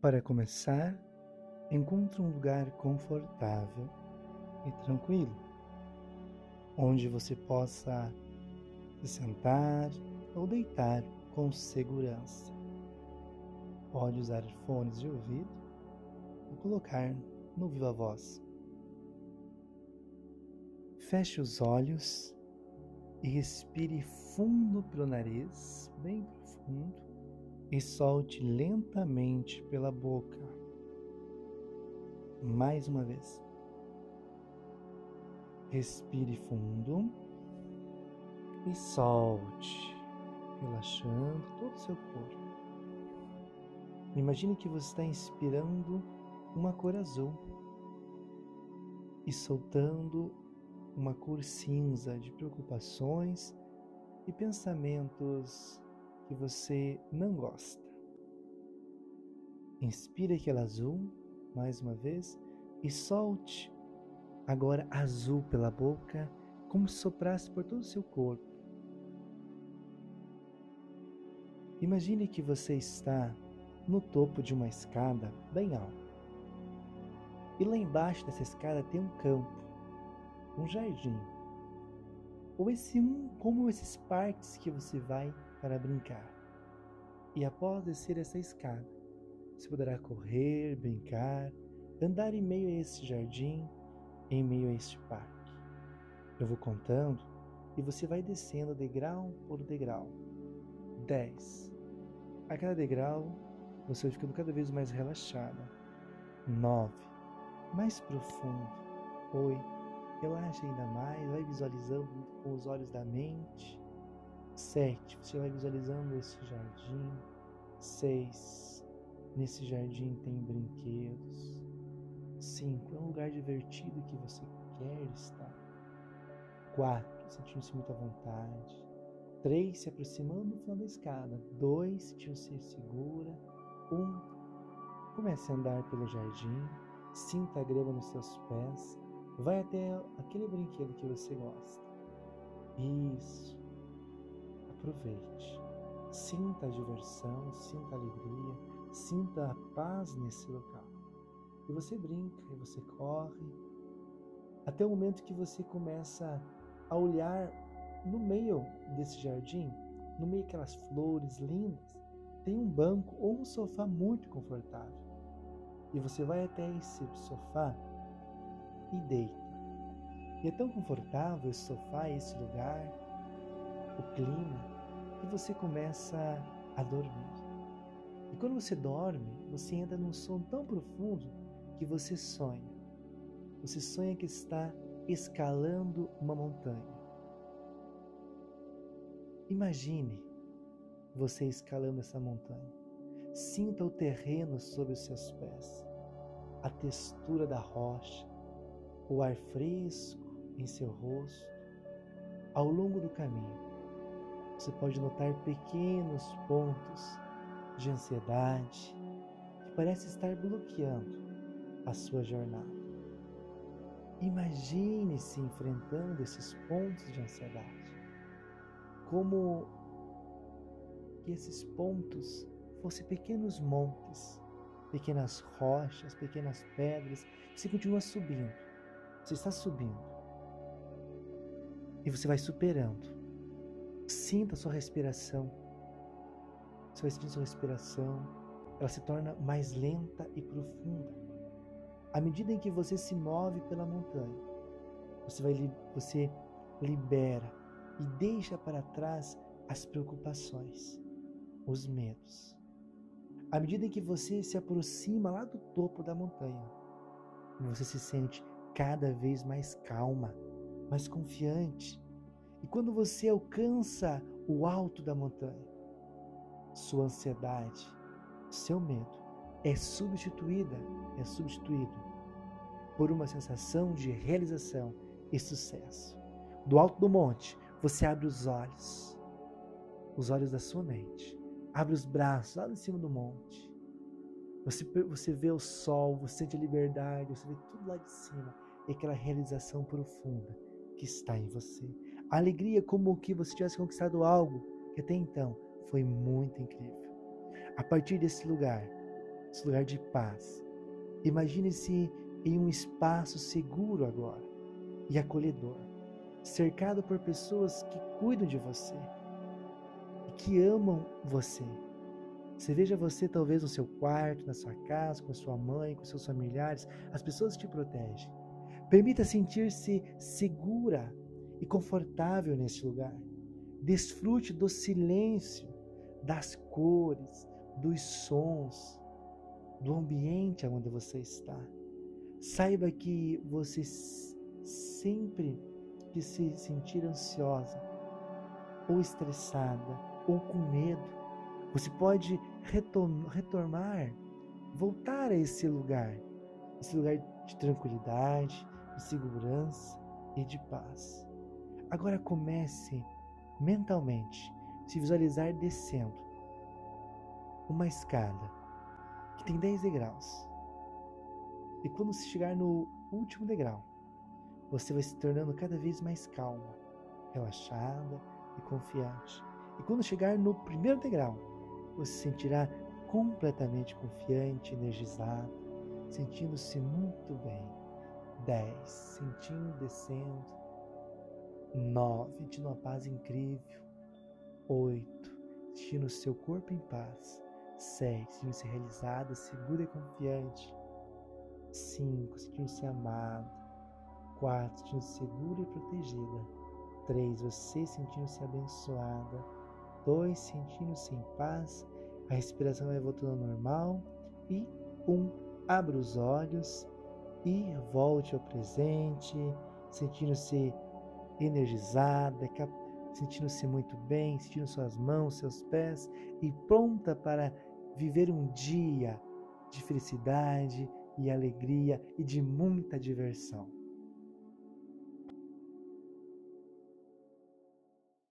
Para começar, encontre um lugar confortável e tranquilo, onde você possa se sentar ou deitar com segurança. Pode usar fones de ouvido ou colocar no viva voz. Feche os olhos e respire fundo pelo nariz, bem profundo, e solte lentamente pela boca. Mais uma vez. Respire fundo e solte, relaxando todo o seu corpo. Imagine que você está inspirando uma cor azul e soltando uma cor cinza de preocupações e pensamentos que você não gosta. Inspire aquele azul mais uma vez e solte agora azul pela boca, como se soprasse por todo o seu corpo. Imagine que você está no topo de uma escada bem alta. E lá embaixo dessa escada tem um campo um jardim, ou esse um como esses parques que você vai para brincar. E após descer essa escada, você poderá correr, brincar, andar em meio a esse jardim, em meio a este parque. Eu vou contando e você vai descendo degrau por degrau. 10. A cada degrau, você vai ficando cada vez mais relaxada. 9. Mais profundo. 8 Relaxa ainda mais, vai visualizando com os olhos da mente. Sete, você vai visualizando esse jardim. Seis, nesse jardim tem brinquedos. Cinco, é um lugar divertido que você quer estar. Quatro, sentindo-se muito à vontade. Três, se aproximando do final da escada. Dois, sentindo-se segura. Um, comece a andar pelo jardim. Sinta a grama nos seus pés. Vai até aquele brinquedo que você gosta. Isso. Aproveite. Sinta a diversão, sinta a alegria, sinta a paz nesse local. E você brinca, e você corre, até o momento que você começa a olhar no meio desse jardim, no meio daquelas flores lindas, tem um banco ou um sofá muito confortável. E você vai até esse sofá e deita. E é tão confortável esse sofá, esse lugar, o clima, que você começa a dormir. E quando você dorme, você entra num sono tão profundo que você sonha. Você sonha que está escalando uma montanha. Imagine você escalando essa montanha. Sinta o terreno sob os seus pés, a textura da rocha, o ar fresco em seu rosto. Ao longo do caminho, você pode notar pequenos pontos de ansiedade que parecem estar bloqueando a sua jornada. Imagine-se enfrentando esses pontos de ansiedade, como que esses pontos fossem pequenos montes, pequenas rochas, pequenas pedras, você continua subindo você está subindo. E você vai superando. Sinta sua respiração. Você vai sentindo sua respiração. Ela se torna mais lenta e profunda. À medida em que você se move pela montanha, você, vai, você libera e deixa para trás as preocupações, os medos. À medida em que você se aproxima lá do topo da montanha, você se sente cada vez mais calma, mais confiante. E quando você alcança o alto da montanha, sua ansiedade, seu medo é substituída, é substituído por uma sensação de realização e sucesso. Do alto do monte, você abre os olhos, os olhos da sua mente, abre os braços lá em cima do monte. Você, você vê o sol, você sente a liberdade, você vê tudo lá de cima e aquela realização profunda que está em você. A alegria como que você tivesse conquistado algo que até então foi muito incrível. A partir desse lugar, esse lugar de paz. Imagine-se em um espaço seguro agora e acolhedor, cercado por pessoas que cuidam de você e que amam você. Você veja você talvez no seu quarto, na sua casa, com a sua mãe, com seus familiares, as pessoas te protegem. Permita sentir-se segura e confortável nesse lugar. Desfrute do silêncio, das cores, dos sons, do ambiente onde você está. Saiba que você sempre que se sentir ansiosa, ou estressada, ou com medo, você pode retornar, voltar a esse lugar, esse lugar de tranquilidade, de segurança e de paz. Agora comece mentalmente se visualizar descendo uma escada que tem 10 degraus. E quando você chegar no último degrau, você vai se tornando cada vez mais calma, relaxada e confiante. E quando chegar no primeiro degrau, você se sentirá completamente confiante, energizado, sentindo-se muito bem. 10, sentindo, descendo. 9, sentindo uma paz incrível. 8, sentindo seu corpo em paz. 7, sentindo-se realizada, segura e confiante. 5, sentindo-se amado. 4, sentindo-se segura e protegida. 3, você sentindo-se abençoada. 2, sentindo-se em paz. A respiração vai voltando ao normal. E 1, um, abra os olhos e volte ao presente, sentindo-se energizada, sentindo-se muito bem, sentindo suas mãos, seus pés e pronta para viver um dia de felicidade e alegria e de muita diversão.